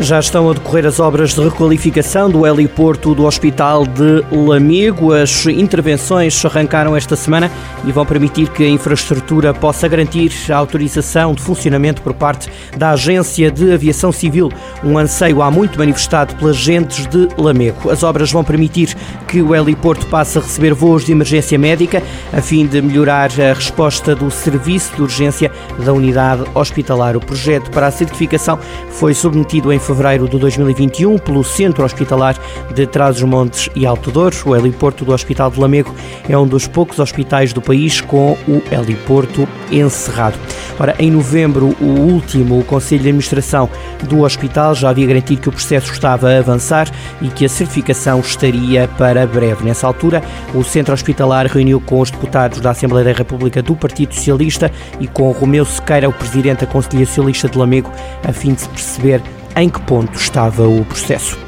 Já estão a decorrer as obras de requalificação do heliporto do Hospital de Lamego. As intervenções arrancaram esta semana e vão permitir que a infraestrutura possa garantir a autorização de funcionamento por parte da Agência de Aviação Civil, um anseio há muito manifestado pelas gentes de Lamego. As obras vão permitir que o heliporto passe a receber voos de emergência médica, a fim de melhorar a resposta do serviço de urgência da unidade hospitalar. O projeto para a certificação foi submetido em fevereiro de 2021 pelo Centro Hospitalar de Trás-os-Montes e Alto Douro. O heliporto do Hospital de Lamego é um dos poucos hospitais do país com o heliporto encerrado. Ora, em novembro, o último o Conselho de Administração do hospital já havia garantido que o processo estava a avançar e que a certificação estaria para breve. Nessa altura, o Centro Hospitalar reuniu com os deputados da Assembleia da República do Partido Socialista e com Romeu Sequeira, o presidente da Conselhia Socialista de Lamego, a fim de se perceber em que ponto estava o processo.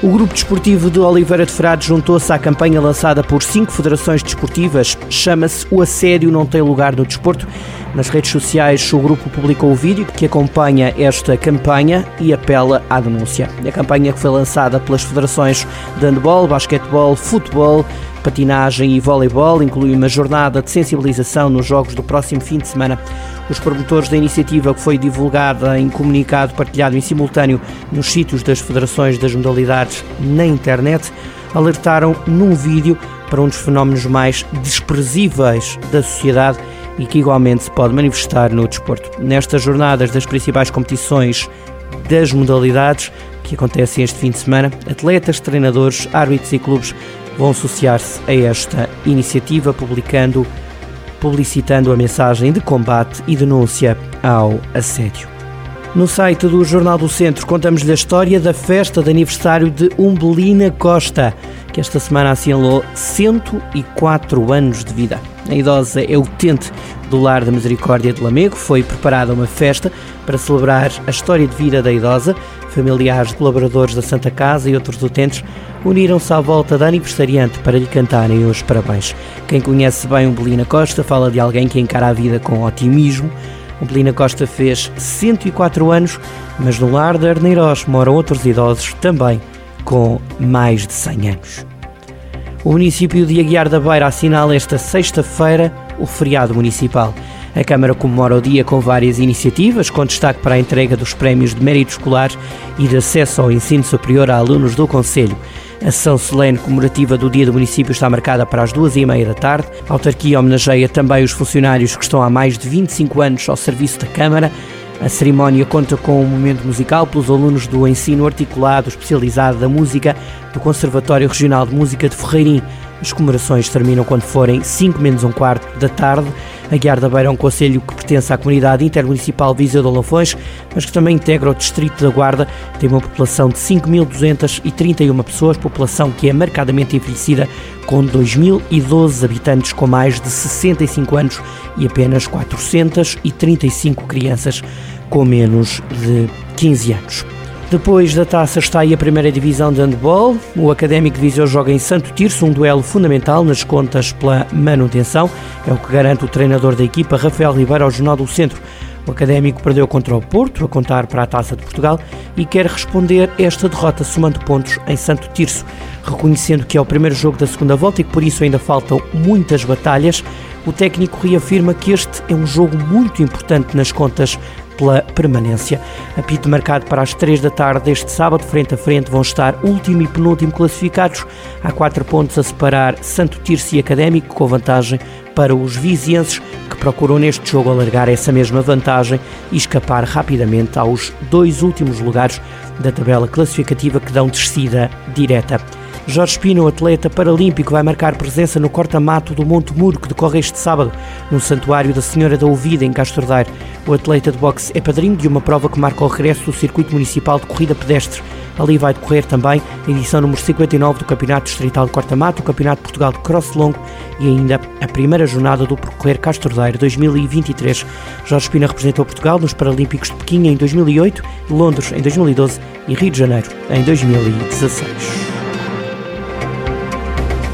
O Grupo Desportivo de Oliveira de Frades juntou-se à campanha lançada por cinco federações desportivas. Chama-se O Assédio Não Tem Lugar no Desporto. Nas redes sociais, o grupo publicou o vídeo que acompanha esta campanha e apela à denúncia. A campanha que foi lançada pelas federações de handball, basquetebol, futebol, patinagem e voleibol inclui uma jornada de sensibilização nos jogos do próximo fim de semana. Os promotores da iniciativa, que foi divulgada em comunicado partilhado em simultâneo nos sítios das federações das modalidades na internet, alertaram num vídeo para um dos fenómenos mais desprezíveis da sociedade e que igualmente se pode manifestar no desporto. Nestas jornadas das principais competições das modalidades que acontecem este fim de semana, atletas, treinadores, árbitros e clubes vão associar-se a esta iniciativa, publicando, publicitando a mensagem de combate e denúncia ao assédio. No site do Jornal do Centro contamos-lhe a história da festa de aniversário de Umbelina Costa, que esta semana assinalou 104 anos de vida. A idosa é utente do Lar da Misericórdia de Lamego. Foi preparada uma festa para celebrar a história de vida da idosa. Familiares, colaboradores da Santa Casa e outros utentes uniram-se à volta da aniversariante para lhe cantarem os parabéns. Quem conhece bem Umbelina Costa fala de alguém que encara a vida com otimismo. Umbelina Costa fez 104 anos, mas no lar de Arneiroz moram outros idosos também com mais de 100 anos. O município de Aguiar da Beira assinala esta sexta-feira o feriado municipal. A Câmara comemora o dia com várias iniciativas, com destaque para a entrega dos prémios de mérito escolar e de acesso ao ensino superior a alunos do Conselho. A sessão solene comemorativa do Dia do Município está marcada para as duas e meia da tarde. A autarquia homenageia também os funcionários que estão há mais de 25 anos ao serviço da Câmara. A cerimónia conta com um momento musical pelos alunos do ensino articulado especializado da música do Conservatório Regional de Música de Ferreirim. As comemorações terminam quando forem 5 menos um quarto da tarde. A da Beira é um conselho que pertence à comunidade intermunicipal Viseu de Olafões, mas que também integra o distrito da Guarda. Tem uma população de 5.231 pessoas, população que é marcadamente envelhecida, com 2.012 habitantes com mais de 65 anos e apenas 435 crianças com menos de 15 anos. Depois da taça está aí a primeira divisão de handball. O Académico de Viseu joga em Santo Tirso, um duelo fundamental nas contas pela manutenção. É o que garante o treinador da equipa, Rafael Ribeiro, ao Jornal do Centro. O Académico perdeu contra o Porto, a contar para a Taça de Portugal, e quer responder esta derrota somando pontos em Santo Tirso, reconhecendo que é o primeiro jogo da segunda volta e que por isso ainda faltam muitas batalhas. O técnico reafirma que este é um jogo muito importante nas contas pela permanência. Apito marcado para as 3 da tarde deste sábado, frente a frente, vão estar último e penúltimo classificados. Há quatro pontos a separar Santo Tirso e Académico, com vantagem para os vizienses, que procuram neste jogo alargar essa mesma vantagem e escapar rapidamente aos dois últimos lugares da tabela classificativa que dão descida direta. Jorge Espino, atleta paralímpico, vai marcar presença no corta-mato do Monte Muro, que decorre este sábado, no Santuário da Senhora da Ouvida, em Castordeiro. O atleta de boxe é padrinho de uma prova que marca o regresso do Circuito Municipal de Corrida Pedestre. Ali vai decorrer também a edição número 59 do Campeonato Distrital de Corta-Mato, o Campeonato de Portugal de Cross Longo e ainda a primeira jornada do Percorrer Castordeiro 2023. Jorge Espina representou Portugal nos Paralímpicos de Pequim em 2008, Londres em 2012 e Rio de Janeiro em 2016.